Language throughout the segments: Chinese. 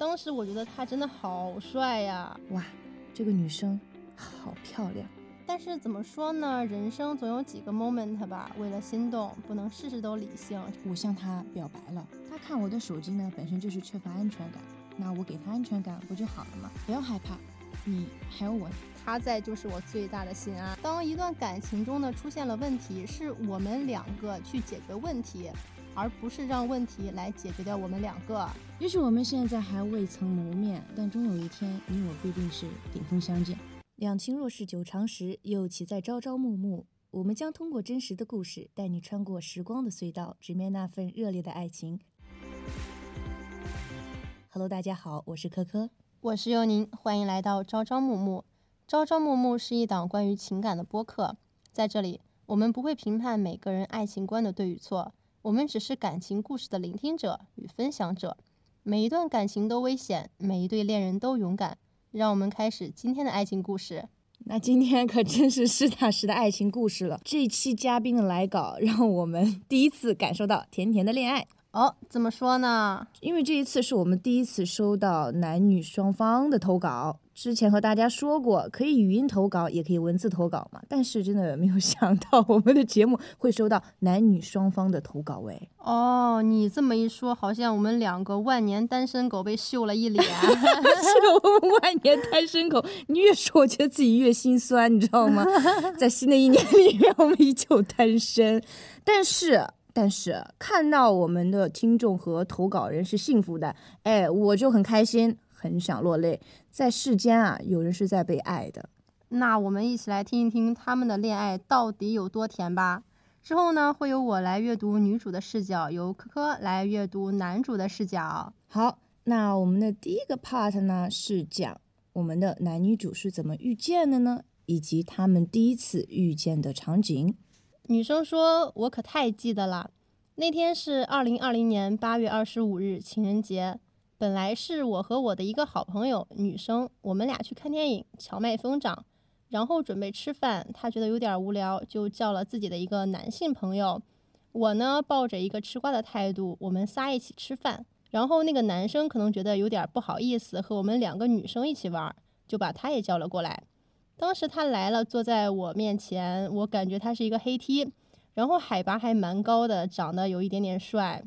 当时我觉得他真的好帅呀！哇，这个女生好漂亮。但是怎么说呢？人生总有几个 moment 吧，为了心动，不能事事都理性。我向他表白了，他看我的手机呢，本身就是缺乏安全感，那我给他安全感不就好了吗？不要害怕，你还有我，他在就是我最大的心安。当一段感情中呢出现了问题，是我们两个去解决问题，而不是让问题来解决掉我们两个。也许我们现在还未曾谋面，但终有一天，你我必定是顶峰相见。两情若是久长时，又岂在朝朝暮暮？我们将通过真实的故事，带你穿过时光的隧道，直面那份热烈的爱情。Hello，大家好，我是珂珂，我是佑宁，欢迎来到朝朝暮暮。朝朝暮暮是一档关于情感的播客，在这里，我们不会评判每个人爱情观的对与错，我们只是感情故事的聆听者与分享者。每一段感情都危险，每一对恋人都勇敢。让我们开始今天的爱情故事。那今天可真是实打实的爱情故事了。这期嘉宾的来稿，让我们第一次感受到甜甜的恋爱。哦，怎么说呢？因为这一次是我们第一次收到男女双方的投稿。之前和大家说过，可以语音投稿，也可以文字投稿嘛。但是真的没有想到，我们的节目会收到男女双方的投稿。哎，哦，你这么一说，好像我们两个万年单身狗被秀了一脸。是个万年单身狗，你越说，我觉得自己越心酸，你知道吗？在新的一年里面，我们依旧单身。但是，但是看到我们的听众和投稿人是幸福的，哎，我就很开心。很想落泪，在世间啊，有人是在被爱的。那我们一起来听一听他们的恋爱到底有多甜吧。之后呢，会由我来阅读女主的视角，由科科来阅读男主的视角。好，那我们的第一个 part 呢，是讲我们的男女主是怎么遇见的呢？以及他们第一次遇见的场景。女生说：“我可太记得了，那天是二零二零年八月二十五日，情人节。”本来是我和我的一个好朋友女生，我们俩去看电影《荞麦疯长》，然后准备吃饭。她觉得有点无聊，就叫了自己的一个男性朋友。我呢，抱着一个吃瓜的态度，我们仨一起吃饭。然后那个男生可能觉得有点不好意思和我们两个女生一起玩，就把他也叫了过来。当时他来了，坐在我面前，我感觉他是一个黑 T，然后海拔还蛮高的，长得有一点点帅。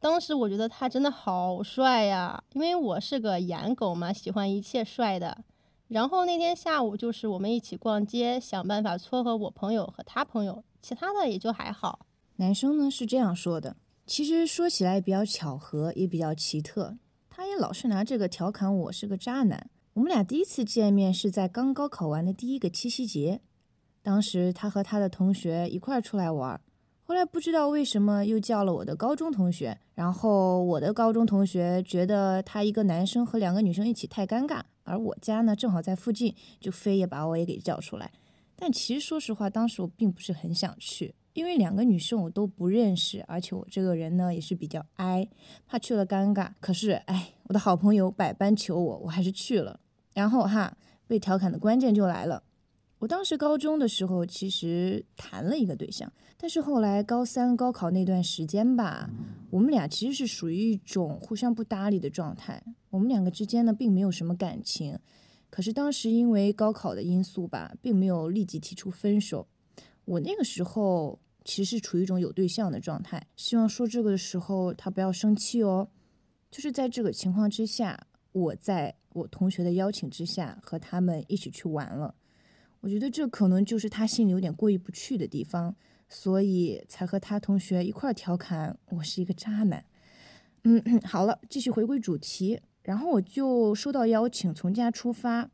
当时我觉得他真的好帅呀，因为我是个颜狗嘛，喜欢一切帅的。然后那天下午就是我们一起逛街，想办法撮合我朋友和他朋友，其他的也就还好。男生呢是这样说的，其实说起来比较巧合，也比较奇特。他也老是拿这个调侃我是个渣男。我们俩第一次见面是在刚高考完的第一个七夕节，当时他和他的同学一块儿出来玩。后来不知道为什么又叫了我的高中同学，然后我的高中同学觉得他一个男生和两个女生一起太尴尬，而我家呢正好在附近，就非也把我也给叫出来。但其实说实话，当时我并不是很想去，因为两个女生我都不认识，而且我这个人呢也是比较哀，怕去了尴尬。可是哎，我的好朋友百般求我，我还是去了。然后哈，被调侃的关键就来了。我当时高中的时候，其实谈了一个对象，但是后来高三高考那段时间吧，我们俩其实是属于一种互相不搭理的状态。我们两个之间呢，并没有什么感情，可是当时因为高考的因素吧，并没有立即提出分手。我那个时候其实是处于一种有对象的状态，希望说这个的时候他不要生气哦。就是在这个情况之下，我在我同学的邀请之下，和他们一起去玩了。我觉得这可能就是他心里有点过意不去的地方，所以才和他同学一块调侃我是一个渣男。嗯，好了，继续回归主题。然后我就收到邀请，从家出发，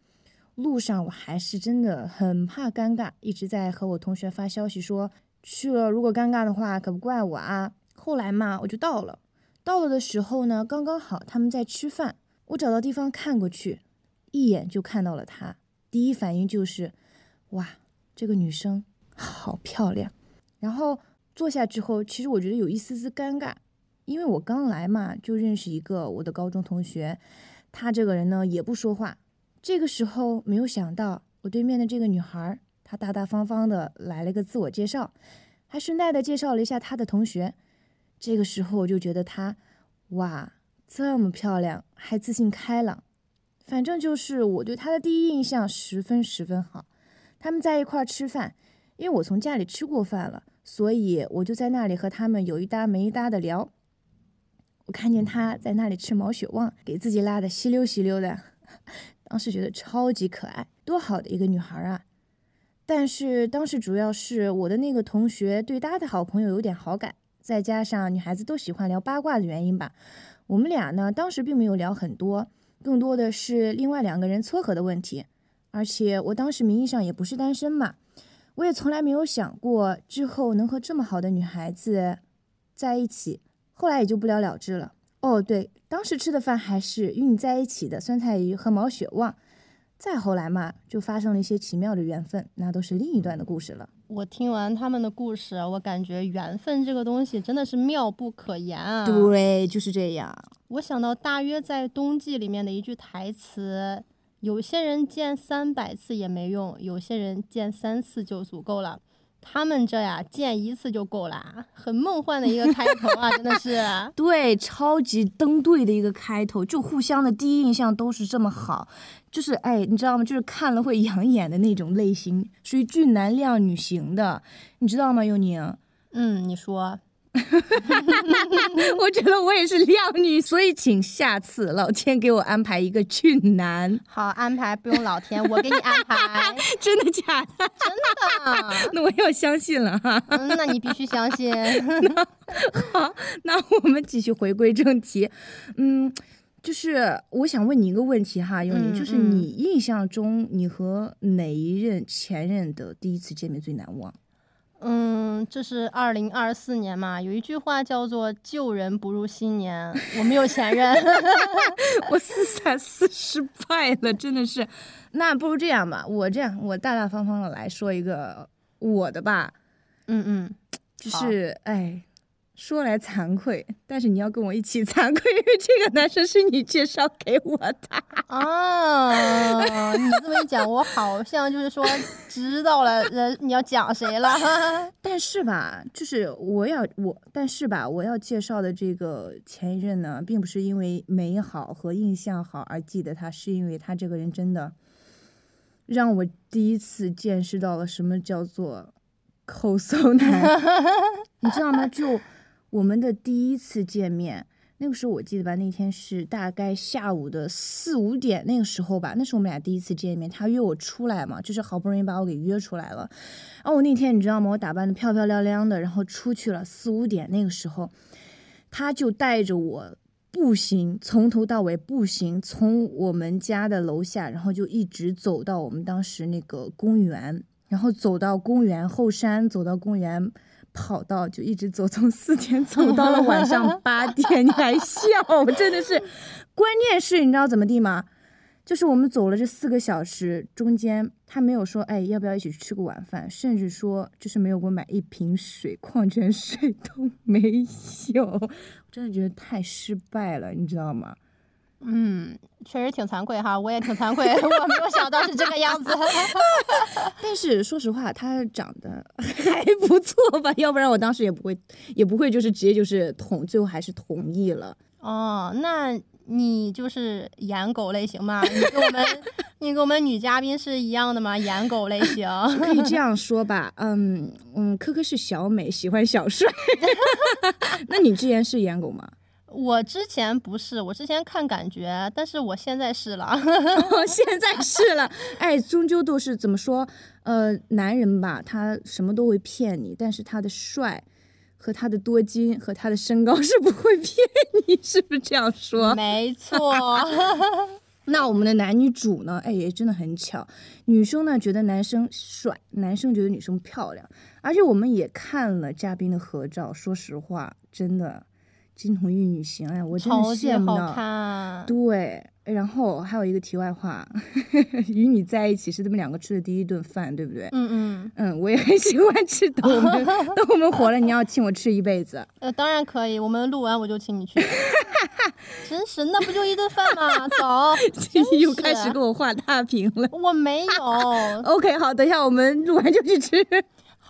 路上我还是真的很怕尴尬，一直在和我同学发消息说去了，如果尴尬的话可不怪我啊。后来嘛，我就到了，到了的时候呢，刚刚好他们在吃饭，我找到地方看过去，一眼就看到了她，第一反应就是。哇，这个女生好漂亮。然后坐下之后，其实我觉得有一丝丝尴尬，因为我刚来嘛，就认识一个我的高中同学，他这个人呢也不说话。这个时候没有想到，我对面的这个女孩，她大大方方的来了个自我介绍，还顺带的介绍了一下她的同学。这个时候我就觉得她，哇，这么漂亮，还自信开朗，反正就是我对她的第一印象十分十分好。他们在一块儿吃饭，因为我从家里吃过饭了，所以我就在那里和他们有一搭没一搭的聊。我看见她在那里吃毛血旺，给自己拉的稀溜稀溜的，当时觉得超级可爱，多好的一个女孩啊！但是当时主要是我的那个同学对她的好朋友有点好感，再加上女孩子都喜欢聊八卦的原因吧，我们俩呢当时并没有聊很多，更多的是另外两个人撮合的问题。而且我当时名义上也不是单身嘛，我也从来没有想过之后能和这么好的女孩子在一起。后来也就不了了之了。哦，对，当时吃的饭还是与你在一起的酸菜鱼和毛血旺。再后来嘛，就发生了一些奇妙的缘分，那都是另一段的故事了。我听完他们的故事，我感觉缘分这个东西真的是妙不可言啊。对，就是这样。我想到大约在冬季里面的一句台词：有些人见三百次也没用，有些人见三次就足够了。他们这呀，见一次就够了，很梦幻的一个开头啊，真的是。对，超级登对的一个开头，就互相的第一印象都是这么好，就是哎，你知道吗？就是看了会养眼的那种类型，属于俊男靓女型的，你知道吗？佑宁？嗯，你说。我觉得我也是靓女，所以请下次老天给我安排一个俊男。好，安排不用老天，我给你安排。真的假的？真的。那我要相信了哈。嗯，那你必须相信。好，那我们继续回归正题。嗯，就是我想问你一个问题哈，尤宁，就是你印象中你和哪一任前任的第一次见面最难忘？嗯，这是二零二四年嘛，有一句话叫做“旧人不入新年”。我没有前任，我四三四失败了，真的是。那不如这样吧，我这样，我大大方方的来说一个我的吧。嗯嗯，就是哎。说来惭愧，但是你要跟我一起惭愧，因为这个男生是你介绍给我的哦！你这么一讲，我好像就是说知道了，人你要讲谁了？但是吧，就是我要我，但是吧，我要介绍的这个前一任呢，并不是因为美好和印象好而记得他，是因为他这个人真的让我第一次见识到了什么叫做 抠搜男，你知道吗？就。我们的第一次见面，那个时候我记得吧，那天是大概下午的四五点那个时候吧，那是我们俩第一次见面。他约我出来嘛，就是好不容易把我给约出来了。然后我那天你知道吗？我打扮的漂漂亮亮的，然后出去了。四五点那个时候，他就带着我步行，从头到尾步行，从我们家的楼下，然后就一直走到我们当时那个公园，然后走到公园后山，走到公园。跑到就一直走，从四点 走到了晚上 八点，你还笑？真的是，关键是你知道怎么地吗？就是我们走了这四个小时，中间他没有说，哎，要不要一起吃个晚饭？甚至说，就是没有给我买一瓶水，矿泉水都没有。我真的觉得太失败了，你知道吗？嗯，确实挺惭愧哈，我也挺惭愧，我没有想到是这个样子。但是说实话，他长得 还不错吧？要不然我当时也不会，也不会就是直接就是同，最后还是同意了。哦，那你就是颜狗类型嘛？你跟我们，你跟我们女嘉宾是一样的吗？颜狗类型可以这样说吧？嗯嗯，科科是小美，喜欢小帅。那你之前是颜狗吗？我之前不是，我之前看感觉，但是我现在是了，现在是了。哎，终究都是怎么说？呃，男人吧，他什么都会骗你，但是他的帅和他的多金和他的身高是不会骗你，是不是这样说？没错。那我们的男女主呢？哎，也真的很巧，女生呢觉得男生帅，男生觉得女生漂亮，而且我们也看了嘉宾的合照，说实话，真的。金童玉女型，哎，我真的羡慕到。对，然后还有一个题外话，与你在一起是他们两个吃的第一顿饭，对不对？嗯嗯嗯，我也很喜欢吃。等我们等我们火了，你要请我吃一辈子。呃，当然可以，我们录完我就请你去。真是，那不就一顿饭吗？走。又开始给我画大饼了。我没有。OK，好，等一下我们录完就去吃。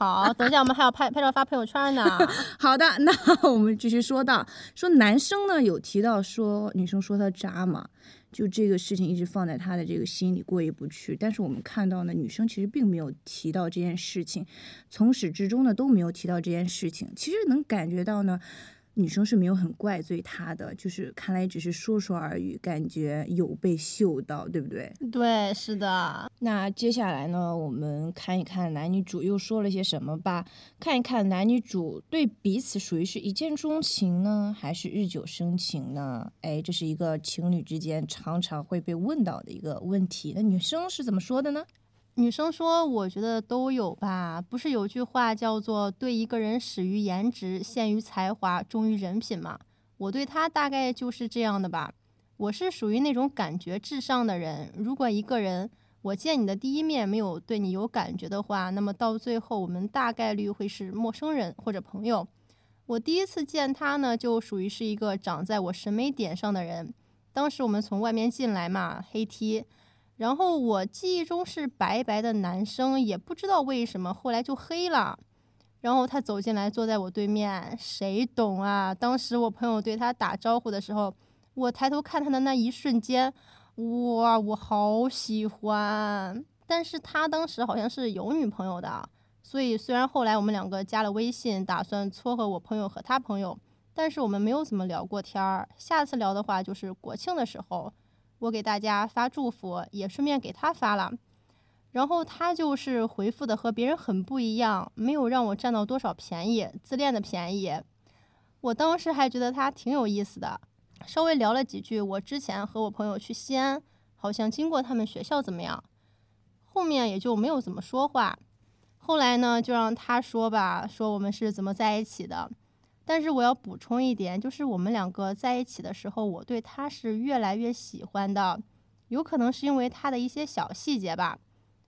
好，等一下我们还要拍拍照发朋友圈呢。好的，那我们继续说到，说男生呢有提到说女生说他渣嘛，就这个事情一直放在他的这个心里过意不去。但是我们看到呢，女生其实并没有提到这件事情，从始至终呢都没有提到这件事情。其实能感觉到呢。女生是没有很怪罪他的，就是看来只是说说而已，感觉有被秀到，对不对？对，是的。那接下来呢，我们看一看男女主又说了些什么吧，看一看男女主对彼此属于是一见钟情呢，还是日久生情呢？哎，这是一个情侣之间常常会被问到的一个问题。那女生是怎么说的呢？女生说：“我觉得都有吧，不是有句话叫做‘对一个人始于颜值，陷于才华，忠于人品’吗？我对他大概就是这样的吧。我是属于那种感觉至上的人。如果一个人我见你的第一面没有对你有感觉的话，那么到最后我们大概率会是陌生人或者朋友。我第一次见他呢，就属于是一个长在我审美点上的人。当时我们从外面进来嘛，黑 T。”然后我记忆中是白白的男生，也不知道为什么后来就黑了。然后他走进来，坐在我对面，谁懂啊？当时我朋友对他打招呼的时候，我抬头看他的那一瞬间，哇，我好喜欢。但是他当时好像是有女朋友的，所以虽然后来我们两个加了微信，打算撮合我朋友和他朋友，但是我们没有怎么聊过天儿。下次聊的话，就是国庆的时候。我给大家发祝福，也顺便给他发了，然后他就是回复的和别人很不一样，没有让我占到多少便宜，自恋的便宜。我当时还觉得他挺有意思的，稍微聊了几句。我之前和我朋友去西安，好像经过他们学校怎么样，后面也就没有怎么说话。后来呢，就让他说吧，说我们是怎么在一起的。但是我要补充一点，就是我们两个在一起的时候，我对他是越来越喜欢的，有可能是因为他的一些小细节吧。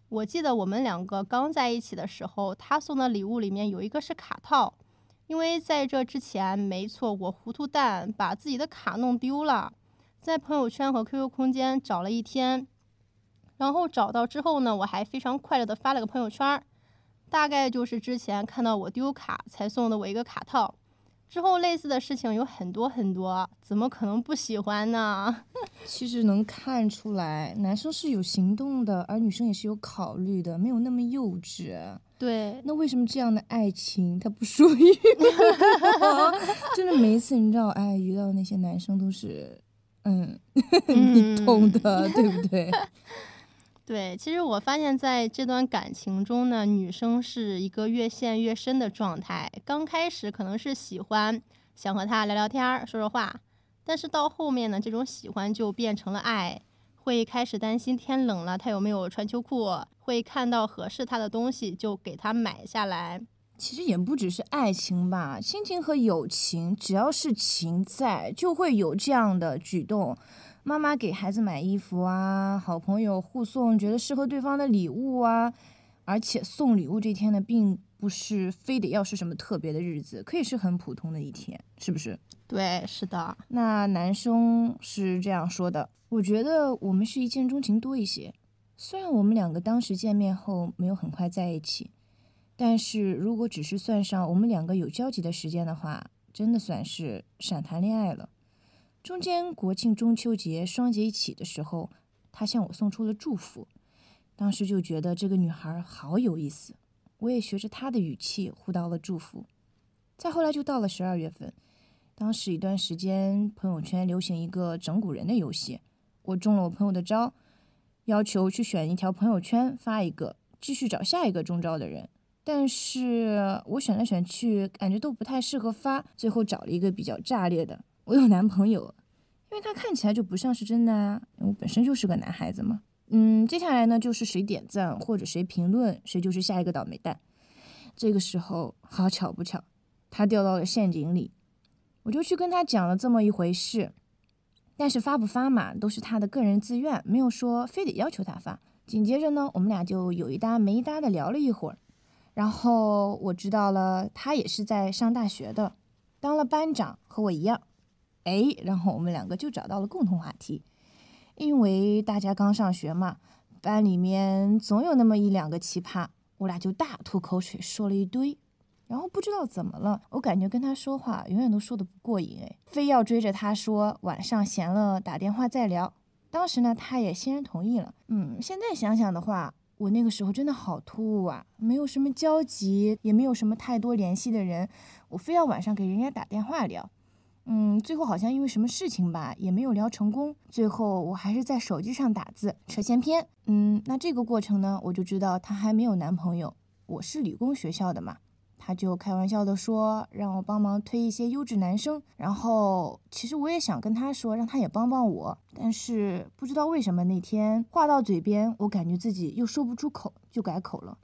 我记得我们两个刚在一起的时候，他送的礼物里面有一个是卡套，因为在这之前，没错，我糊涂蛋把自己的卡弄丢了，在朋友圈和 QQ 空间找了一天，然后找到之后呢，我还非常快乐的发了个朋友圈，大概就是之前看到我丢卡才送的我一个卡套。之后类似的事情有很多很多，怎么可能不喜欢呢？其实能看出来，男生是有行动的，而女生也是有考虑的，没有那么幼稚。对，那为什么这样的爱情它不属于我？真的每一次你知道，哎，遇到那些男生都是，嗯，你懂的，对不对？对，其实我发现在这段感情中呢，女生是一个越陷越深的状态。刚开始可能是喜欢，想和他聊聊天、说说话，但是到后面呢，这种喜欢就变成了爱，会开始担心天冷了他有没有穿秋裤，会看到合适他的东西就给他买下来。其实也不只是爱情吧，亲情和友情，只要是情在，就会有这样的举动。妈妈给孩子买衣服啊，好朋友互送觉得适合对方的礼物啊，而且送礼物这天呢，并不是非得要是什么特别的日子，可以是很普通的一天，是不是？对，是的。那男生是这样说的：我觉得我们是一见钟情多一些，虽然我们两个当时见面后没有很快在一起，但是如果只是算上我们两个有交集的时间的话，真的算是闪谈恋爱了。中间国庆、中秋节双节一起的时候，他向我送出了祝福，当时就觉得这个女孩好有意思，我也学着她的语气互道了祝福。再后来就到了十二月份，当时一段时间朋友圈流行一个整蛊人的游戏，我中了我朋友的招，要求去选一条朋友圈发一个，继续找下一个中招的人，但是我选来选去，感觉都不太适合发，最后找了一个比较炸裂的。我有男朋友，因为他看起来就不像是真的啊！我本身就是个男孩子嘛。嗯，接下来呢，就是谁点赞或者谁评论，谁就是下一个倒霉蛋。这个时候，好巧不巧，他掉到了陷阱里，我就去跟他讲了这么一回事。但是发不发嘛，都是他的个人自愿，没有说非得要求他发。紧接着呢，我们俩就有一搭没一搭的聊了一会儿，然后我知道了，他也是在上大学的，当了班长，和我一样。哎，然后我们两个就找到了共同话题，因为大家刚上学嘛，班里面总有那么一两个奇葩。我俩就大吐口水，说了一堆。然后不知道怎么了，我感觉跟他说话永远都说的不过瘾，哎，非要追着他说晚上闲了打电话再聊。当时呢，他也欣然同意了。嗯，现在想想的话，我那个时候真的好突兀啊，没有什么交集，也没有什么太多联系的人，我非要晚上给人家打电话聊。嗯，最后好像因为什么事情吧，也没有聊成功。最后我还是在手机上打字，扯闲篇。嗯，那这个过程呢，我就知道她还没有男朋友。我是理工学校的嘛，他就开玩笑的说让我帮忙推一些优质男生。然后其实我也想跟他说，让他也帮帮我，但是不知道为什么那天话到嘴边，我感觉自己又说不出口，就改口了，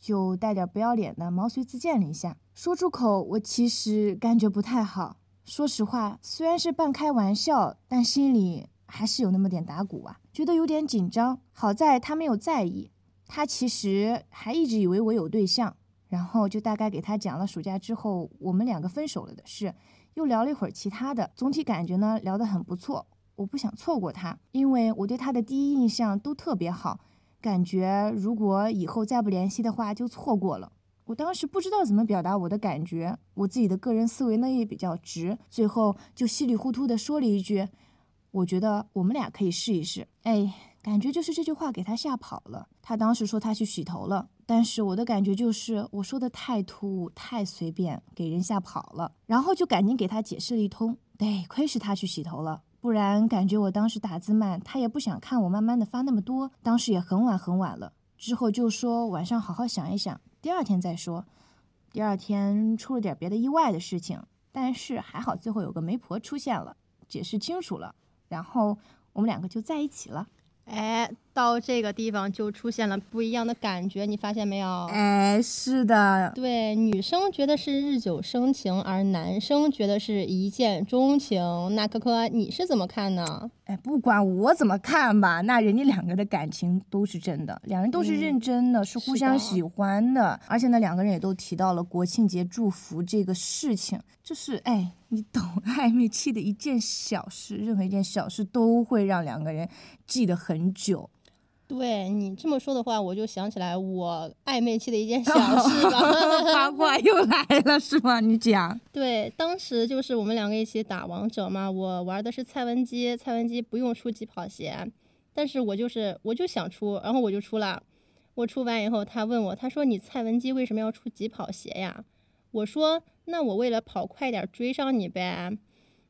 就带点不要脸的毛遂自荐了一下。说出口，我其实感觉不太好。说实话，虽然是半开玩笑，但心里还是有那么点打鼓啊，觉得有点紧张。好在他没有在意，他其实还一直以为我有对象，然后就大概给他讲了暑假之后我们两个分手了的事，又聊了一会儿其他的。总体感觉呢，聊得很不错。我不想错过他，因为我对他的第一印象都特别好，感觉如果以后再不联系的话，就错过了。我当时不知道怎么表达我的感觉，我自己的个人思维呢也比较直，最后就稀里糊涂的说了一句：“我觉得我们俩可以试一试。”哎，感觉就是这句话给他吓跑了。他当时说他去洗头了，但是我的感觉就是我说的太突兀、太随便，给人吓跑了。然后就赶紧给他解释了一通。得亏是他去洗头了，不然感觉我当时打字慢，他也不想看我慢慢的发那么多。当时也很晚很晚了，之后就说晚上好好想一想。第二天再说，第二天出了点别的意外的事情，但是还好最后有个媒婆出现了，解释清楚了，然后我们两个就在一起了。哎，到这个地方就出现了不一样的感觉，你发现没有？哎，是的，对，女生觉得是日久生情，而男生觉得是一见钟情。那科科，你是怎么看呢？哎，不管我怎么看吧，那人家两个的感情都是真的，两人都是认真的，是互相喜欢的，而且呢，两个人也都提到了国庆节祝福这个事情，就是哎，你懂暧昧期的一件小事，任何一件小事都会让两个人记得很久。对你这么说的话，我就想起来我暧昧期的一件小 事了。八卦又来了是吗？你讲。对，当时就是我们两个一起打王者嘛，我玩的是蔡文姬，蔡文姬不用出疾跑鞋，但是我就是我就想出，然后我就出了。我出完以后，他问我，他说你蔡文姬为什么要出疾跑鞋呀？我说那我为了跑快点追上你呗。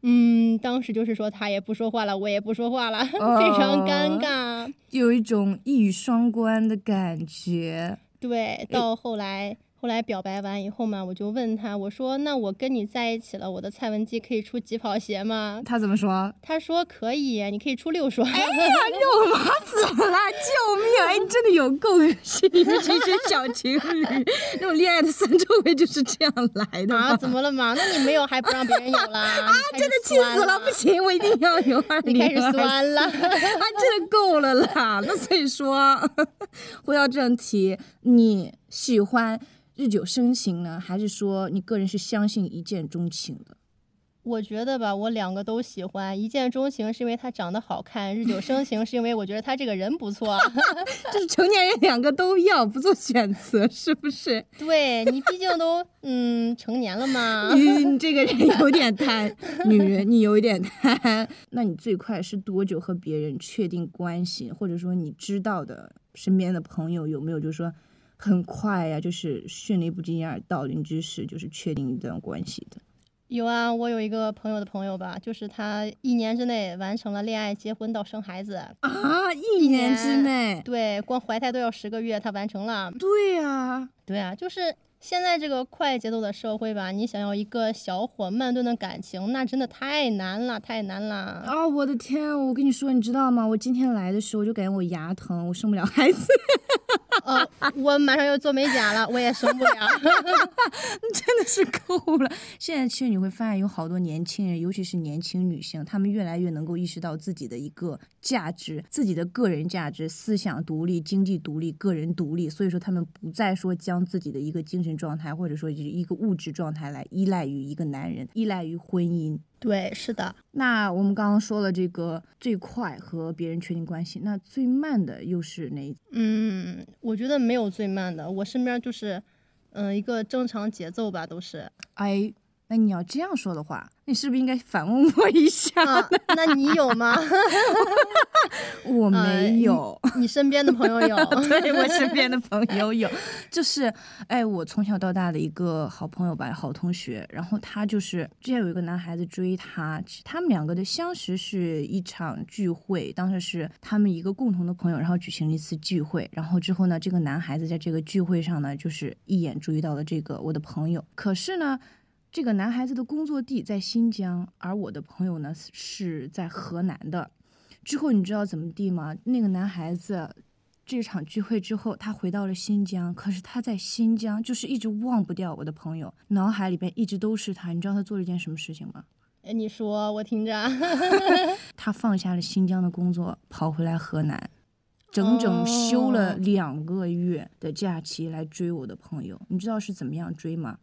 嗯，当时就是说他也不说话了，我也不说话了，非常尴尬，有一种一语双关的感觉。对，到后来。后来表白完以后嘛，我就问他，我说：“那我跟你在一起了，我的蔡文姬可以出疾跑鞋吗？”他怎么说？他说：“可以，你可以出六双。”哎呀，肉麻死了！救命！哎，你真的有够恶心！你们这些小情侣，那种恋爱的三周围就是这样来的啊？怎么了嘛？那你没有还不让别人有啦？啊，真的气死了！不行，我一定要有。你开始酸了，啊，真的够了啦！那所以说，回到正题，你喜欢？日久生情呢，还是说你个人是相信一见钟情的？我觉得吧，我两个都喜欢。一见钟情是因为他长得好看，日久生情是因为我觉得他这个人不错。就是成年人两个都要，不做选择，是不是？对你毕竟都嗯成年了嘛。你这个人有点贪，女人你有一点贪。那你最快是多久和别人确定关系？或者说你知道的身边的朋友有没有就是说？很快呀，就是迅雷不及掩耳盗铃之势，就是确定一段关系的。有啊，我有一个朋友的朋友吧，就是他一年之内完成了恋爱、结婚到生孩子啊，一年之内，对，光怀胎都要十个月，他完成了。对呀，对啊，就是。现在这个快节奏的社会吧，你想要一个小火慢炖的感情，那真的太难了，太难了啊！我的天，我跟你说，你知道吗？我今天来的时候我就感觉我牙疼，我生不了孩子。呃，我马上要做美甲了，我也生不了。真的是够了。现在其实你会发现，有好多年轻人，尤其是年轻女性，她们越来越能够意识到自己的一个价值，自己的个人价值，思想独立，经济独立，个人独立。所以说，她们不再说将自己的一个精神。状态或者说就是一个物质状态来依赖于一个男人，依赖于婚姻。对，是的。那我们刚刚说了这个最快和别人确定关系，那最慢的又是哪一？嗯，我觉得没有最慢的，我身边就是，嗯，一个正常节奏吧，都是。哎，那你要这样说的话，你是不是应该反问我一下？啊，那你有吗？我没有。你身边的朋友有？对我身边的朋友有，就是哎，我从小到大的一个好朋友吧，好同学。然后他就是之前有一个男孩子追她，他们两个的相识是一场聚会，当时是他们一个共同的朋友，然后举行了一次聚会。然后之后呢，这个男孩子在这个聚会上呢，就是一眼注意到了这个我的朋友。可是呢。这个男孩子的工作地在新疆，而我的朋友呢是在河南的。之后你知道怎么地吗？那个男孩子这场聚会之后，他回到了新疆，可是他在新疆就是一直忘不掉我的朋友，脑海里边一直都是他。你知道他做了一件什么事情吗？哎，你说，我听着。他放下了新疆的工作，跑回来河南，整整休了两个月的假期来追我的朋友。你知道是怎么样追吗？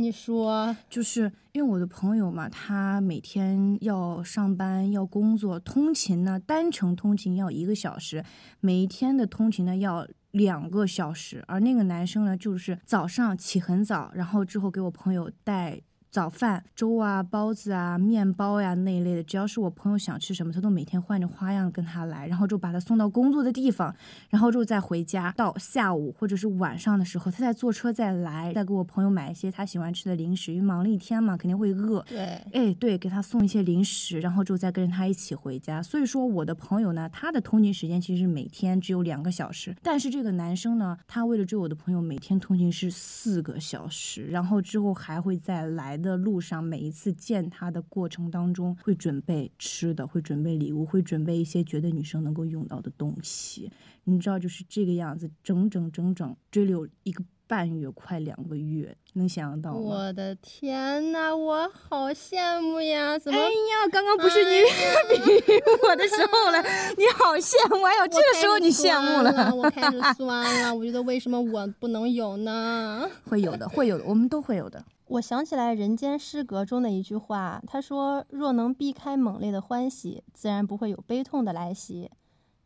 你说，就是因为我的朋友嘛，他每天要上班要工作，通勤呢，单程通勤要一个小时，每一天的通勤呢要两个小时，而那个男生呢，就是早上起很早，然后之后给我朋友带。早饭、粥啊、包子啊、面包呀那一类的，只要是我朋友想吃什么，他都每天换着花样跟他来，然后就把他送到工作的地方，然后之后再回家。到下午或者是晚上的时候，他再坐车再来，再给我朋友买一些他喜欢吃的零食，因为忙了一天嘛，肯定会饿。对，哎，对，给他送一些零食，然后之后再跟着他一起回家。所以说，我的朋友呢，他的通勤时间其实每天只有两个小时，但是这个男生呢，他为了追我的朋友，每天通勤是四个小时，然后之后还会再来的路上，每一次见他的过程当中，会准备吃的，会准备礼物，会准备一些觉得女生能够用到的东西。你知道，就是这个样子，整整整整追了有一个半月，快两个月，能想象到吗？我的天呐，我好羡慕呀！怎么？哎呀，刚刚不是你 比喻我的时候了，你好羡慕！哎呦，这个时候你羡慕了，我开始 酸了。我觉得为什么我不能有呢？会有的，会有的，我们都会有的。我想起来《人间失格》中的一句话，他说：“若能避开猛烈的欢喜，自然不会有悲痛的来袭。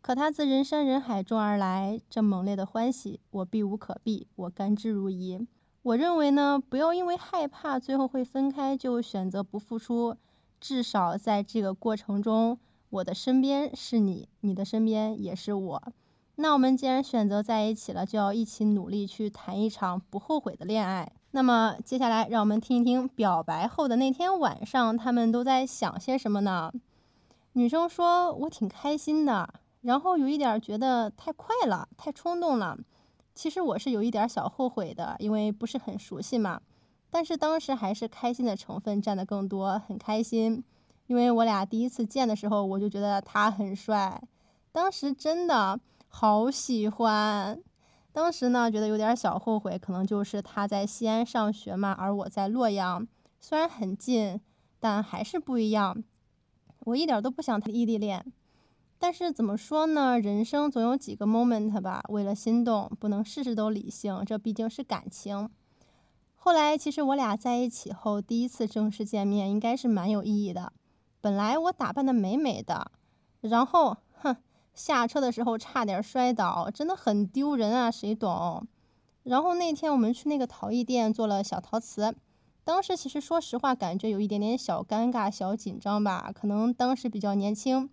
可他自人山人海中而来，这猛烈的欢喜，我避无可避，我甘之如饴。”我认为呢，不要因为害怕最后会分开，就选择不付出。至少在这个过程中，我的身边是你，你的身边也是我。那我们既然选择在一起了，就要一起努力去谈一场不后悔的恋爱。那么接下来，让我们听一听表白后的那天晚上，他们都在想些什么呢？女生说：“我挺开心的，然后有一点觉得太快了，太冲动了。其实我是有一点小后悔的，因为不是很熟悉嘛。但是当时还是开心的成分占得更多，很开心。因为我俩第一次见的时候，我就觉得他很帅，当时真的好喜欢。”当时呢，觉得有点小后悔，可能就是他在西安上学嘛，而我在洛阳，虽然很近，但还是不一样。我一点都不想谈异地恋，但是怎么说呢？人生总有几个 moment 吧，为了心动，不能事事都理性，这毕竟是感情。后来，其实我俩在一起后，第一次正式见面，应该是蛮有意义的。本来我打扮的美美的，然后，哼。下车的时候差点摔倒，真的很丢人啊！谁懂？然后那天我们去那个陶艺店做了小陶瓷，当时其实说实话感觉有一点点小尴尬、小紧张吧，可能当时比较年轻。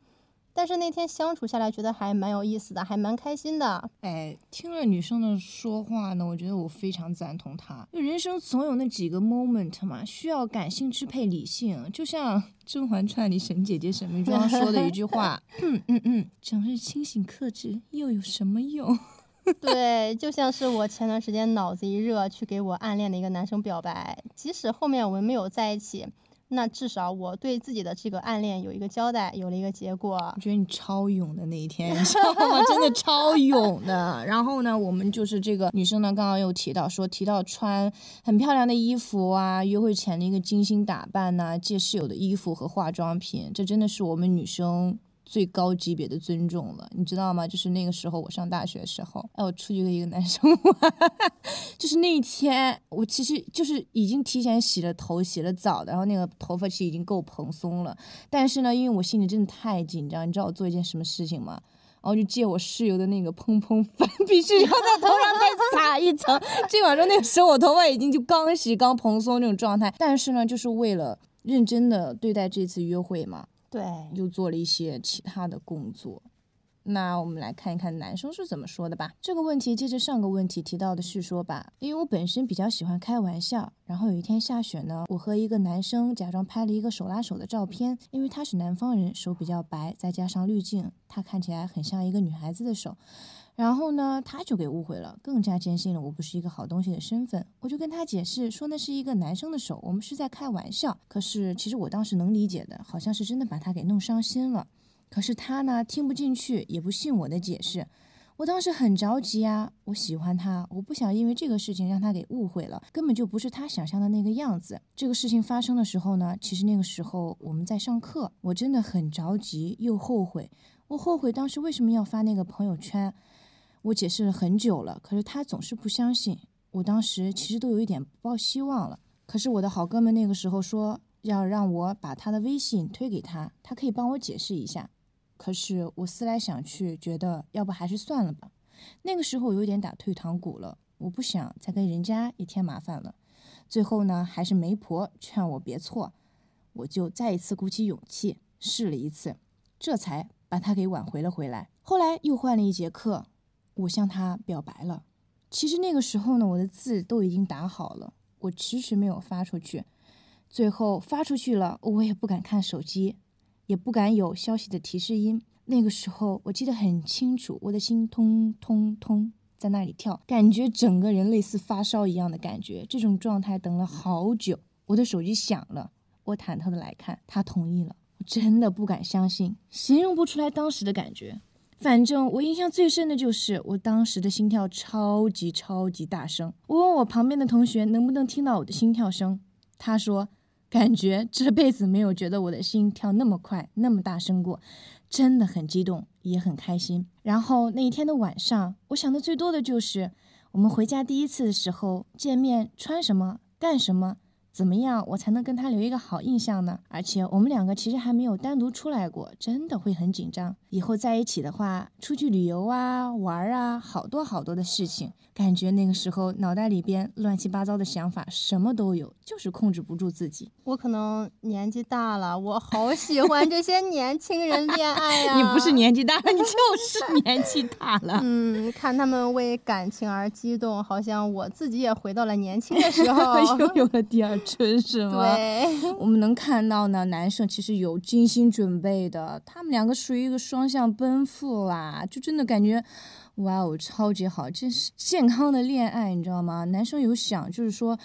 但是那天相处下来，觉得还蛮有意思的，还蛮开心的。哎，听了女生的说话呢，我觉得我非常赞同她。就人生总有那几个 moment 嘛，需要感性支配理性。就像《甄嬛传》里沈姐姐沈眉庄说的一句话：“嗯嗯嗯，整日清醒克制又有什么用？”对，就像是我前段时间脑子一热去给我暗恋的一个男生表白，即使后面我们没有在一起。那至少我对自己的这个暗恋有一个交代，有了一个结果。我觉得你超勇的那一天，你知道吗？真的超勇的。然后呢，我们就是这个女生呢，刚刚又提到说，提到穿很漂亮的衣服啊，约会前的一个精心打扮呐、借室友的衣服和化妆品，这真的是我们女生最高级别的尊重了，你知道吗？就是那个时候我上大学的时候，哎，我出去跟一个男生玩，就是那一天，我其实就是已经提前洗了头、洗了澡的，然后那个头发其实已经够蓬松了，但是呢，因为我心里真的太紧张，你知道我做一件什么事情吗？然后就借我室友的那个蓬蓬粉，必须要在头上再撒一层。尽管说那个时候我头发已经就刚洗刚蓬松那种状态，但是呢，就是为了认真的对待这次约会嘛，对，又做了一些其他的工作。那我们来看一看男生是怎么说的吧。这个问题接着上个问题提到的叙说吧，因为我本身比较喜欢开玩笑，然后有一天下雪呢，我和一个男生假装拍了一个手拉手的照片，因为他是南方人，手比较白，再加上滤镜，他看起来很像一个女孩子的手。然后呢，他就给误会了，更加坚信了我不是一个好东西的身份。我就跟他解释说那是一个男生的手，我们是在开玩笑。可是其实我当时能理解的，好像是真的把他给弄伤心了。可是他呢，听不进去，也不信我的解释。我当时很着急啊，我喜欢他，我不想因为这个事情让他给误会了，根本就不是他想象的那个样子。这个事情发生的时候呢，其实那个时候我们在上课，我真的很着急又后悔。我后悔当时为什么要发那个朋友圈，我解释了很久了，可是他总是不相信。我当时其实都有一点不抱希望了。可是我的好哥们那个时候说要让我把他的微信推给他，他可以帮我解释一下。可是我思来想去，觉得要不还是算了吧。那个时候有点打退堂鼓了，我不想再跟人家也添麻烦了。最后呢，还是媒婆劝我别错，我就再一次鼓起勇气试了一次，这才把他给挽回了回来。后来又换了一节课，我向他表白了。其实那个时候呢，我的字都已经打好了，我迟迟没有发出去。最后发出去了，我也不敢看手机。也不敢有消息的提示音。那个时候我记得很清楚，我的心通通通在那里跳，感觉整个人类似发烧一样的感觉。这种状态等了好久。我的手机响了，我忐忑的来看，他同意了。我真的不敢相信，形容不出来当时的感觉。反正我印象最深的就是我当时的心跳超级超级大声。我问我旁边的同学能不能听到我的心跳声，他说。感觉这辈子没有觉得我的心跳那么快、那么大声过，真的很激动，也很开心。然后那一天的晚上，我想的最多的就是我们回家第一次的时候见面，穿什么、干什么。怎么样，我才能跟他留一个好印象呢？而且我们两个其实还没有单独出来过，真的会很紧张。以后在一起的话，出去旅游啊、玩啊，好多好多的事情。感觉那个时候脑袋里边乱七八糟的想法什么都有，就是控制不住自己。我可能年纪大了，我好喜欢这些年轻人恋爱呀。你不是年纪大了，你就是年纪大了。嗯，看他们为感情而激动，好像我自己也回到了年轻的时候，又有了第二。真是吗？我们能看到呢，男生其实有精心准备的，他们两个属于一个双向奔赴啦，就真的感觉。哇哦，超级好，这是健康的恋爱，你知道吗？男生有想，就是说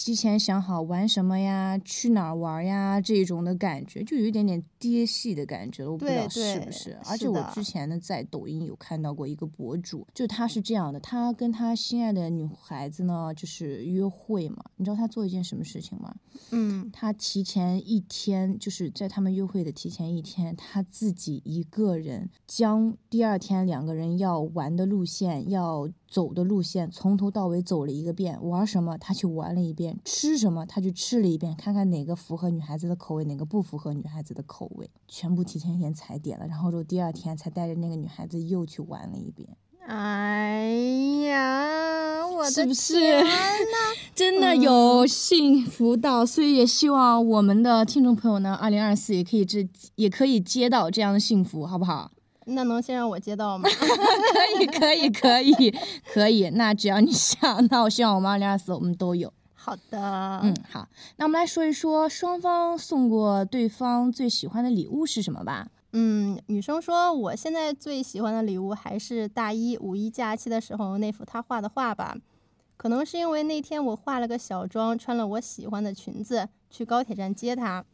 提前想好玩什么呀，去哪儿玩呀，这种的感觉，就有一点点爹系的感觉了。我不知道是不是？而且我之前呢，在抖音有看到过一个博主，就他是这样的，他跟他心爱的女孩子呢，就是约会嘛。你知道他做一件什么事情吗？嗯，他提前一天，就是在他们约会的提前一天，他自己一个人将第二天两个人要玩。的路线要走的路线，从头到尾走了一个遍。玩什么，他去玩了一遍；吃什么，他去吃了一遍。看看哪个符合女孩子的口味，哪个不符合女孩子的口味，全部提前一天踩点了。然后就第二天才带着那个女孩子又去玩了一遍。哎呀，我的是不是呐，真的有幸福到？所以也希望我们的听众朋友呢，二零二四也可以这也可以接到这样的幸福，好不好？那能先让我接到吗？可以，可以，可以，可以。那只要你想，那我希望我们二零二四我们都有。好的，嗯，好。那我们来说一说双方送过对方最喜欢的礼物是什么吧。嗯，女生说，我现在最喜欢的礼物还是大一五一假期的时候那幅她画的画吧。可能是因为那天我化了个小妆，穿了我喜欢的裙子，去高铁站接她。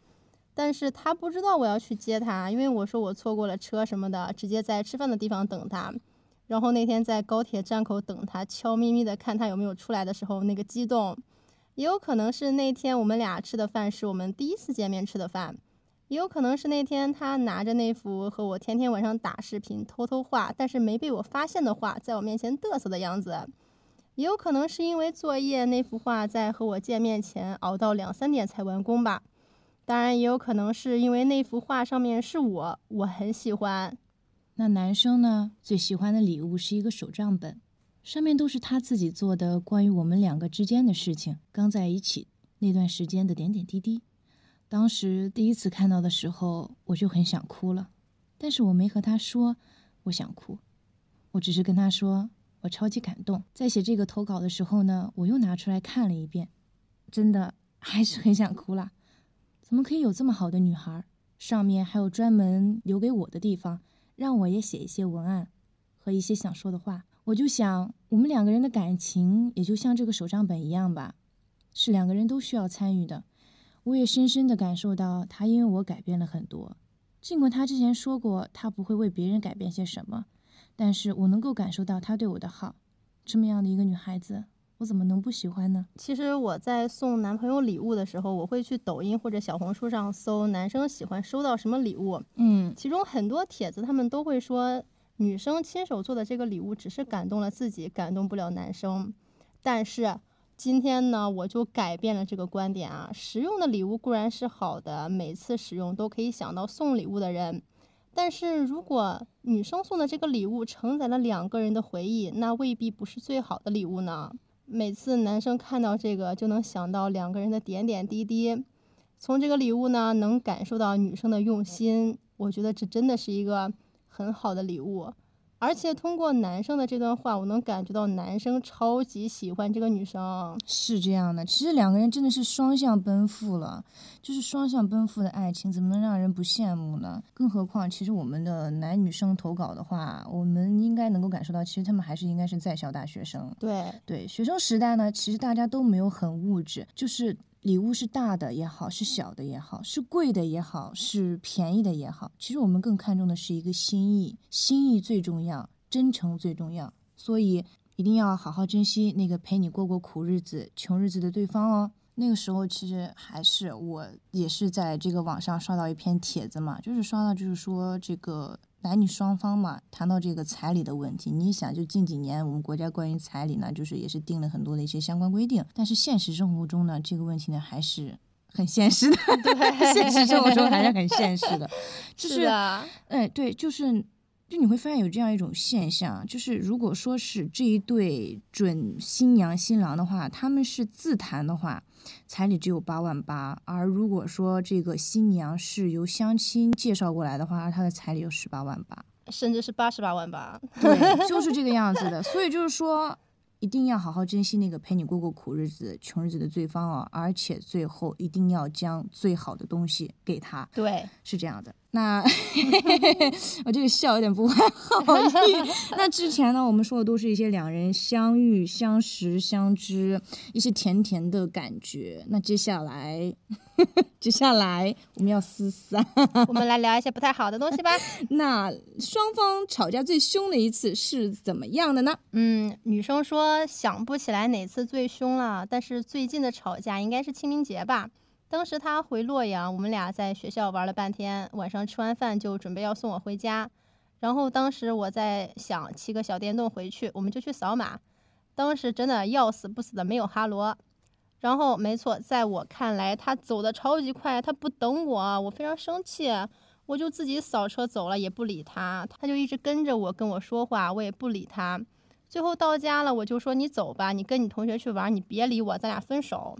但是他不知道我要去接他，因为我说我错过了车什么的，直接在吃饭的地方等他。然后那天在高铁站口等他，悄咪咪的看他有没有出来的时候，那个激动，也有可能是那天我们俩吃的饭是我们第一次见面吃的饭。也有可能是那天他拿着那幅和我天天晚上打视频、偷偷画，但是没被我发现的画，在我面前嘚瑟的样子。也有可能是因为作业那幅画在和我见面前熬到两三点才完工吧。当然，也有可能是因为那幅画上面是我，我很喜欢。那男生呢？最喜欢的礼物是一个手账本，上面都是他自己做的关于我们两个之间的事情，刚在一起那段时间的点点滴滴。当时第一次看到的时候，我就很想哭了，但是我没和他说我想哭，我只是跟他说。我超级感动，在写这个投稿的时候呢，我又拿出来看了一遍，真的还是很想哭啦。怎么可以有这么好的女孩？上面还有专门留给我的地方，让我也写一些文案和一些想说的话。我就想，我们两个人的感情也就像这个手账本一样吧，是两个人都需要参与的。我也深深的感受到他因为我改变了很多，尽管他之前说过他不会为别人改变些什么。但是我能够感受到他对我的好，这么样的一个女孩子，我怎么能不喜欢呢？其实我在送男朋友礼物的时候，我会去抖音或者小红书上搜男生喜欢收到什么礼物。嗯，其中很多帖子他们都会说，女生亲手做的这个礼物只是感动了自己，感动不了男生。但是今天呢，我就改变了这个观点啊，实用的礼物固然是好的，每次使用都可以想到送礼物的人。但是如果女生送的这个礼物承载了两个人的回忆，那未必不是最好的礼物呢。每次男生看到这个，就能想到两个人的点点滴滴，从这个礼物呢，能感受到女生的用心。我觉得这真的是一个很好的礼物。而且通过男生的这段话，我能感觉到男生超级喜欢这个女生。是这样的，其实两个人真的是双向奔赴了，就是双向奔赴的爱情，怎么能让人不羡慕呢？更何况，其实我们的男女生投稿的话，我们应该能够感受到，其实他们还是应该是在校大学生。对对，学生时代呢，其实大家都没有很物质，就是。礼物是大的也好，是小的也好，是贵的也好，是便宜的也好，其实我们更看重的是一个心意，心意最重要，真诚最重要，所以一定要好好珍惜那个陪你过过苦日子、穷日子的对方哦。那个时候其实还是我也是在这个网上刷到一篇帖子嘛，就是刷到就是说这个。男女双方嘛，谈到这个彩礼的问题，你想，就近几年我们国家关于彩礼呢，就是也是定了很多的一些相关规定。但是现实生活中呢，这个问题呢还是很现实的。对，现实生活中还是很现实的。就是的。哎，对，就是。就你会发现有这样一种现象，就是如果说是这一对准新娘新郎的话，他们是自谈的话，彩礼只有八万八；而如果说这个新娘是由相亲介绍过来的话，她的彩礼有十八万八，甚至是八十八万八。对，就是这个样子的。所以就是说。一定要好好珍惜那个陪你过过苦日子、穷日子的对方哦，而且最后一定要将最好的东西给他。对，是这样的。那 我这个笑有点不怀好意。那之前呢，我们说的都是一些两人相遇、相识、相知，一些甜甜的感觉。那接下来，接下来我们要撕散，我们来聊一些不太好的东西吧。那双方吵架最凶的一次是怎么样的呢？嗯，女生说想不起来哪次最凶了，但是最近的吵架应该是清明节吧。当时他回洛阳，我们俩在学校玩了半天，晚上吃完饭就准备要送我回家。然后当时我在想骑个小电动回去，我们就去扫码。当时真的要死不死的没有哈罗。然后没错，在我看来他走的超级快，他不等我，我非常生气，我就自己扫车走了，也不理他。他就一直跟着我跟我说话，我也不理他。最后到家了，我就说你走吧，你跟你同学去玩，你别理我，咱俩分手。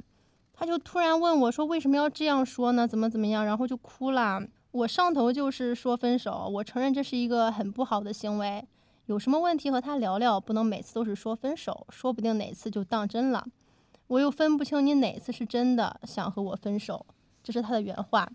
他就突然问我说：“为什么要这样说呢？怎么怎么样？”然后就哭了。我上头就是说分手，我承认这是一个很不好的行为。有什么问题和他聊聊，不能每次都是说分手，说不定哪次就当真了。我又分不清你哪次是真的想和我分手，这是他的原话。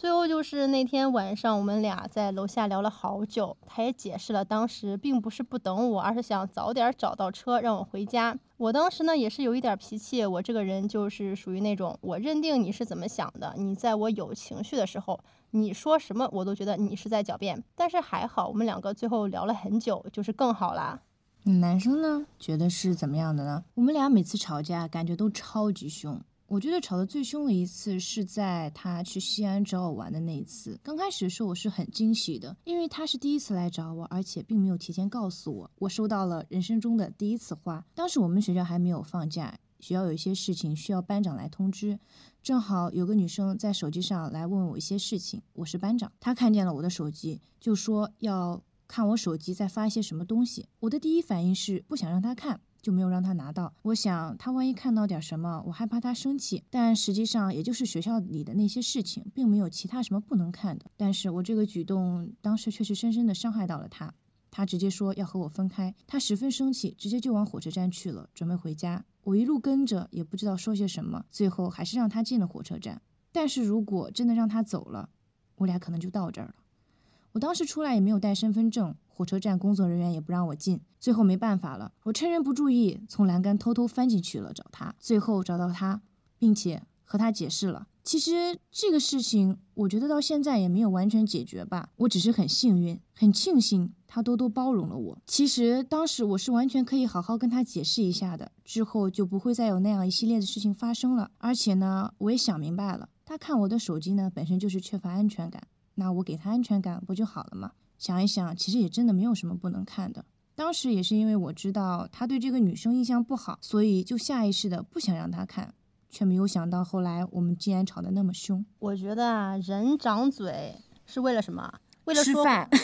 最后就是那天晚上，我们俩在楼下聊了好久。他也解释了，当时并不是不等我，而是想早点找到车让我回家。我当时呢也是有一点脾气，我这个人就是属于那种，我认定你是怎么想的，你在我有情绪的时候，你说什么我都觉得你是在狡辩。但是还好，我们两个最后聊了很久，就是更好啦。男生呢觉得是怎么样的呢？我们俩每次吵架感觉都超级凶。我觉得吵得最凶的一次是在他去西安找我玩的那一次。刚开始的时候我是很惊喜的，因为他是第一次来找我，而且并没有提前告诉我。我收到了人生中的第一次花。当时我们学校还没有放假，学校有一些事情需要班长来通知。正好有个女生在手机上来问我一些事情，我是班长，她看见了我的手机，就说要看我手机在发一些什么东西。我的第一反应是不想让她看。就没有让他拿到。我想他万一看到点什么，我害怕他生气。但实际上也就是学校里的那些事情，并没有其他什么不能看的。但是我这个举动当时确实深深的伤害到了他。他直接说要和我分开，他十分生气，直接就往火车站去了，准备回家。我一路跟着，也不知道说些什么，最后还是让他进了火车站。但是如果真的让他走了，我俩可能就到这儿了。我当时出来也没有带身份证。火车站工作人员也不让我进，最后没办法了，我趁人不注意从栏杆偷偷翻进去了找他，最后找到他，并且和他解释了。其实这个事情，我觉得到现在也没有完全解决吧。我只是很幸运，很庆幸他多多包容了我。其实当时我是完全可以好好跟他解释一下的，之后就不会再有那样一系列的事情发生了。而且呢，我也想明白了，他看我的手机呢，本身就是缺乏安全感，那我给他安全感不就好了吗？想一想，其实也真的没有什么不能看的。当时也是因为我知道他对这个女生印象不好，所以就下意识的不想让他看，却没有想到后来我们竟然吵得那么凶。我觉得啊，人长嘴是为了什么？为了吃饭。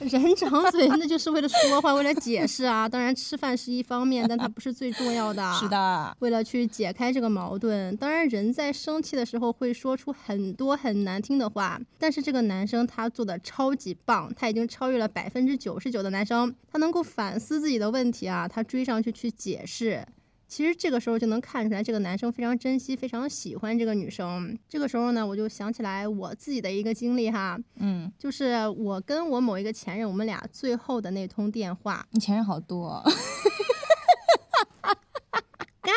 人长嘴，那就是为了说话，为了解释啊。当然，吃饭是一方面，但它不是最重要的。是的，为了去解开这个矛盾。当然，人在生气的时候会说出很多很难听的话，但是这个男生他做的超级棒，他已经超越了百分之九十九的男生，他能够反思自己的问题啊，他追上去去解释。其实这个时候就能看出来，这个男生非常珍惜、非常喜欢这个女生。这个时候呢，我就想起来我自己的一个经历哈，嗯，就是我跟我某一个前任，我们俩最后的那通电话。你前任好多。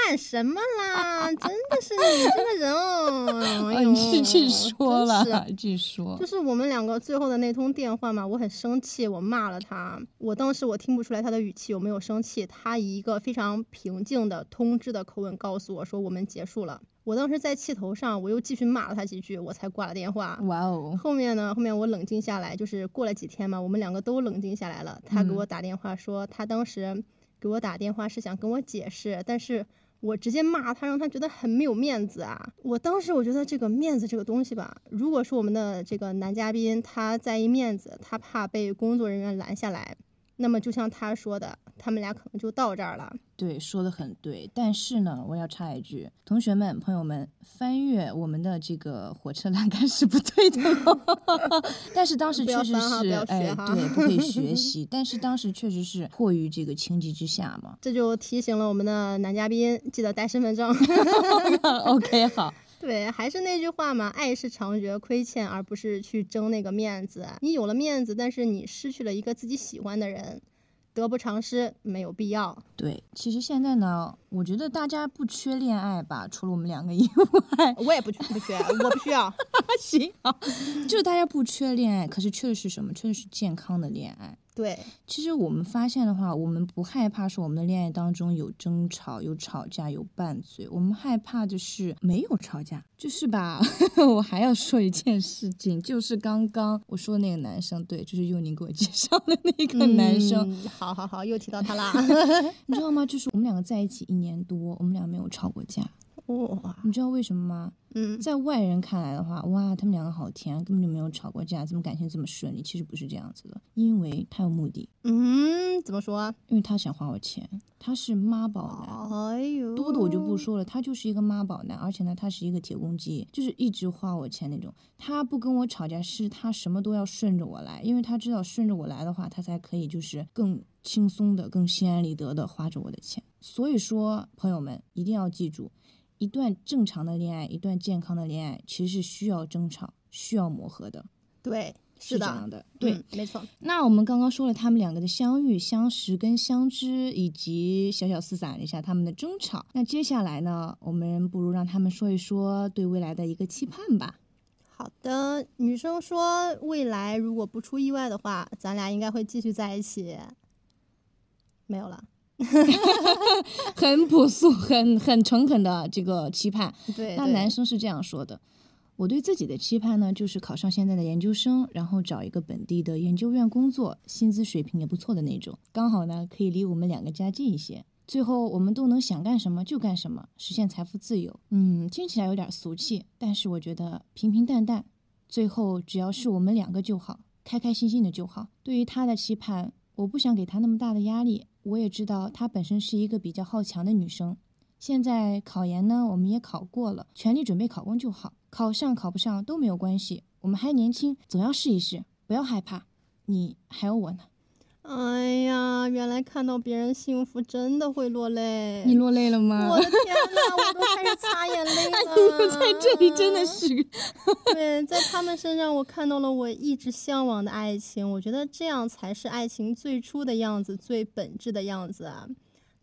干什么啦？真的是你这个人哦！哎呦，继续说了，继续说。就是我们两个最后的那通电话嘛，我很生气，我骂了他。我当时我听不出来他的语气有没有生气，他以一个非常平静的通知的口吻告诉我说我们结束了。我当时在气头上，我又继续骂了他几句，我才挂了电话。哇哦！后面呢？后面我冷静下来，就是过了几天嘛，我们两个都冷静下来了。他给我打电话说，他当时给我打电话是想跟我解释，但是。我直接骂他，让他觉得很没有面子啊！我当时我觉得这个面子这个东西吧，如果说我们的这个男嘉宾，他在意面子，他怕被工作人员拦下来。那么就像他说的，他们俩可能就到这儿了。对，说的很对。但是呢，我要插一句，同学们、朋友们，翻越我们的这个火车栏杆是不对的。但是当时确实是，哎，对，不可以 学习。但是当时确实是迫于这个情急之下嘛。这就提醒了我们的男嘉宾，记得带身份证。OK，好。对，还是那句话嘛，爱是常觉亏欠，而不是去争那个面子。你有了面子，但是你失去了一个自己喜欢的人。得不偿失，没有必要。对，其实现在呢，我觉得大家不缺恋爱吧，除了我们两个以外，我也不缺，不缺，我不需要。行，就是大家不缺恋爱，可是缺的是什么？缺的是健康的恋爱。对，其实我们发现的话，我们不害怕说我们的恋爱当中有争吵、有吵架、有拌嘴，我们害怕的是没有吵架。就是吧，我还要说一件事情，就是刚刚我说的那个男生，对，就是佑宁给我介绍的那个男生。好好好，又提到他啦。你知道吗？就是我们两个在一起一年多，我们俩没有吵过架。哇，你知道为什么吗？嗯，在外人看来的话，哇，他们两个好甜，根本就没有吵过架，怎么感情这么顺利？其实不是这样子的，因为他有目的。嗯，怎么说啊？因为他想花我钱，他是妈宝男。哎呦，多的我就不说了，他就是一个妈宝男，而且呢，他是一个铁公鸡，就是一直花我钱那种。他不跟我吵架，是他什么都要顺着我来，因为他知道顺着我来的话，他才可以就是更轻松的、更心安理得的花着我的钱。所以说，朋友们一定要记住。一段正常的恋爱，一段健康的恋爱，其实是需要争吵、需要磨合的。对，是这样的。对，没错。那我们刚刚说了他们两个的相遇、相识跟相知，以及小小四散了一下他们的争吵。那接下来呢，我们不如让他们说一说对未来的一个期盼吧。好的，女生说，未来如果不出意外的话，咱俩应该会继续在一起。没有了。很朴素、很很诚恳的这个期盼。对，那男生是这样说的：我对自己的期盼呢，就是考上现在的研究生，然后找一个本地的研究院工作，薪资水平也不错的那种，刚好呢可以离我们两个家近一些。最后我们都能想干什么就干什么，实现财富自由。嗯，听起来有点俗气，但是我觉得平平淡淡，最后只要是我们两个就好，开开心心的就好。对于他的期盼，我不想给他那么大的压力。我也知道她本身是一个比较好强的女生。现在考研呢，我们也考过了，全力准备考公就好，考上考不上都没有关系。我们还年轻，总要试一试，不要害怕。你还有我呢。哎呀，原来看到别人幸福真的会落泪。你落泪了吗？我的天哪，我都开始擦眼泪了。在这里真的是。对，在他们身上我看到了我一直向往的爱情。我觉得这样才是爱情最初的样子，最本质的样子啊。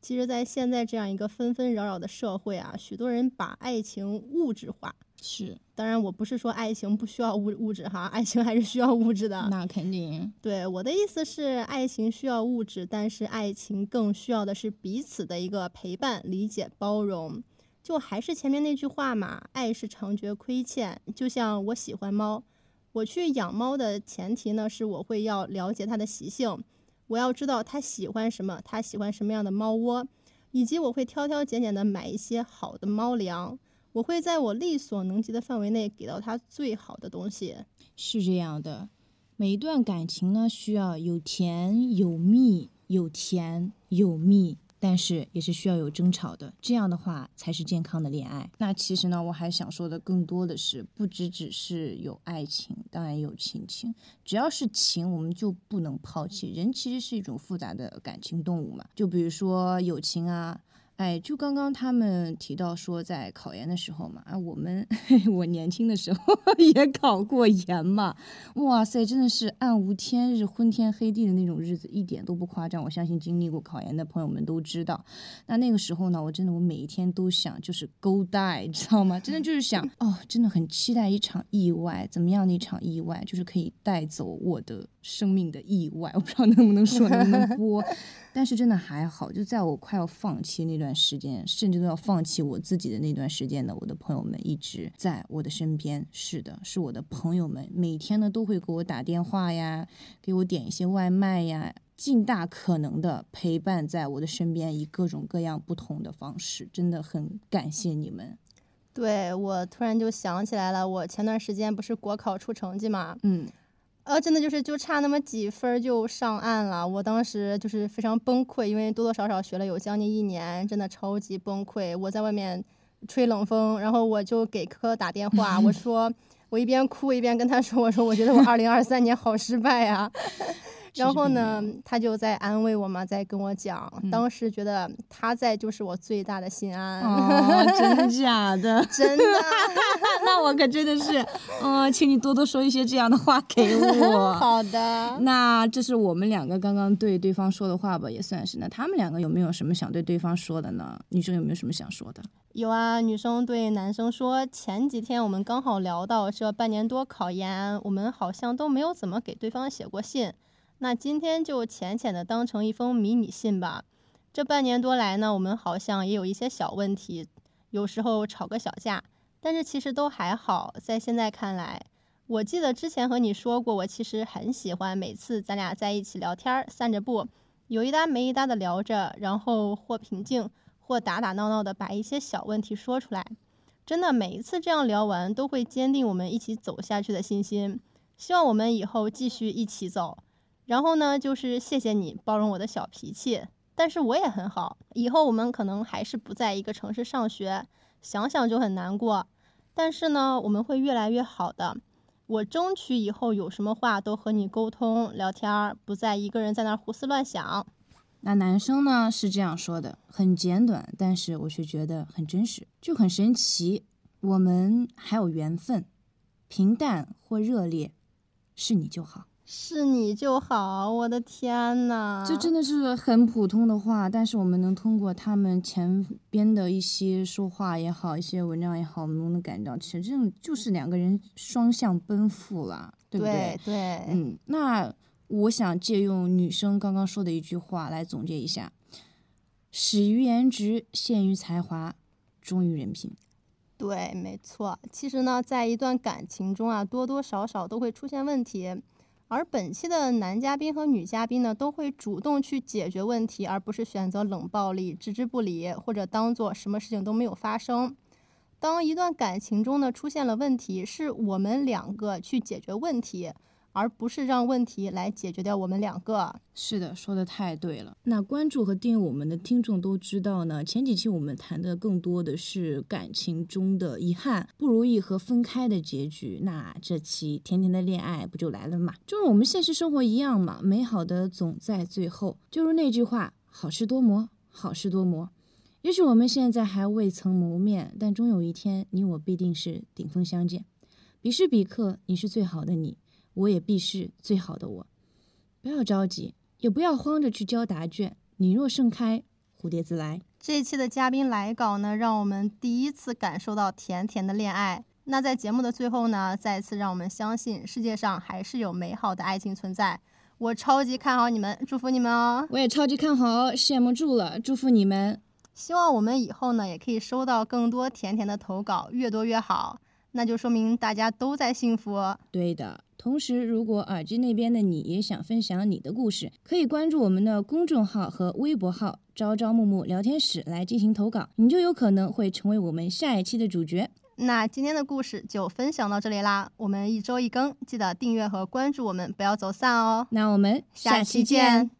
其实，在现在这样一个纷纷扰扰的社会啊，许多人把爱情物质化。是，当然我不是说爱情不需要物物质哈，爱情还是需要物质的。那肯定。对，我的意思是，爱情需要物质，但是爱情更需要的是彼此的一个陪伴、理解、包容。就还是前面那句话嘛，爱是常觉亏欠。就像我喜欢猫，我去养猫的前提呢，是我会要了解它的习性，我要知道它喜欢什么，它喜欢什么样的猫窝，以及我会挑挑拣拣的买一些好的猫粮。我会在我力所能及的范围内给到他最好的东西，是这样的。每一段感情呢，需要有甜有蜜，有甜有蜜。但是也是需要有争吵的，这样的话才是健康的恋爱。那其实呢，我还想说的更多的是，不只只是有爱情，当然有亲情。只要是情，我们就不能抛弃。人其实是一种复杂的感情动物嘛，就比如说友情啊。哎，就刚刚他们提到说，在考研的时候嘛，啊，我们 我年轻的时候 也考过研嘛，哇塞，真的是暗无天日、昏天黑地的那种日子，一点都不夸张。我相信经历过考研的朋友们都知道。那那个时候呢，我真的我每一天都想就是 go die，知道吗？真的就是想，哦，真的很期待一场意外，怎么样的一场意外，就是可以带走我的。生命的意外，我不知道能不能说，能不能播，但是真的还好。就在我快要放弃那段时间，甚至都要放弃我自己的那段时间的，我的朋友们一直在我的身边。是的，是我的朋友们，每天呢都会给我打电话呀，给我点一些外卖呀，尽大可能的陪伴在我的身边，以各种各样不同的方式。真的很感谢你们。对我突然就想起来了，我前段时间不是国考出成绩嘛，嗯。呃，真的就是就差那么几分就上岸了，我当时就是非常崩溃，因为多多少少学了有将近一年，真的超级崩溃。我在外面吹冷风，然后我就给科科打电话，我 说我一边哭一边跟他说，我说我觉得我二零二三年好失败呀。然后呢，他就在安慰我嘛，在跟我讲，当时觉得他在就是我最大的心安。哦，真的 假的？真的。那我可真的是，嗯，请你多多说一些这样的话给我。好的。那这是我们两个刚刚对对方说的话吧，也算是。那他们两个有没有什么想对对方说的呢？女生有没有什么想说的？有啊，女生对男生说，前几天我们刚好聊到这半年多考研，我们好像都没有怎么给对方写过信。那今天就浅浅的当成一封迷你信吧。这半年多来呢，我们好像也有一些小问题，有时候吵个小架，但是其实都还好。在现在看来，我记得之前和你说过，我其实很喜欢每次咱俩在一起聊天，散着步，有一搭没一搭的聊着，然后或平静，或打打闹闹的把一些小问题说出来。真的，每一次这样聊完，都会坚定我们一起走下去的信心。希望我们以后继续一起走。然后呢，就是谢谢你包容我的小脾气，但是我也很好。以后我们可能还是不在一个城市上学，想想就很难过。但是呢，我们会越来越好的。我争取以后有什么话都和你沟通聊天，不再一个人在那胡思乱想。那男生呢是这样说的，很简短，但是我却觉得很真实，就很神奇。我们还有缘分，平淡或热烈，是你就好。是你就好，我的天呐，这真的是很普通的话，但是我们能通过他们前边的一些说话也好，一些文章也好，我们能感到，其实这种就是两个人双向奔赴了，对不对？对，嗯，那我想借用女生刚刚说的一句话来总结一下：始于颜值，陷于才华，忠于人品。对，没错。其实呢，在一段感情中啊，多多少少都会出现问题。而本期的男嘉宾和女嘉宾呢，都会主动去解决问题，而不是选择冷暴力、置之不理，或者当做什么事情都没有发生。当一段感情中呢出现了问题，是我们两个去解决问题。而不是让问题来解决掉我们两个。是的，说的太对了。那关注和订阅我们的听众都知道呢，前几期我们谈的更多的是感情中的遗憾、不如意和分开的结局。那这期甜甜的恋爱不就来了嘛？就是我们现实生活一样嘛，美好的总在最后。就如那句话，好事多磨，好事多磨。也许我们现在还未曾谋面，但终有一天，你我必定是顶峰相见。彼时彼刻，你是最好的你。我也必是最好的我，不要着急，也不要慌着去交答卷。你若盛开，蝴蝶自来。这一期的嘉宾来稿呢，让我们第一次感受到甜甜的恋爱。那在节目的最后呢，再次让我们相信世界上还是有美好的爱情存在。我超级看好你们，祝福你们哦！我也超级看好，羡慕住了，祝福你们。希望我们以后呢，也可以收到更多甜甜的投稿，越多越好。那就说明大家都在幸福。对的。同时，如果耳机那边的你也想分享你的故事，可以关注我们的公众号和微博号“朝朝暮暮聊天室”来进行投稿，你就有可能会成为我们下一期的主角。那今天的故事就分享到这里啦，我们一周一更，记得订阅和关注我们，不要走散哦。那我们下期见。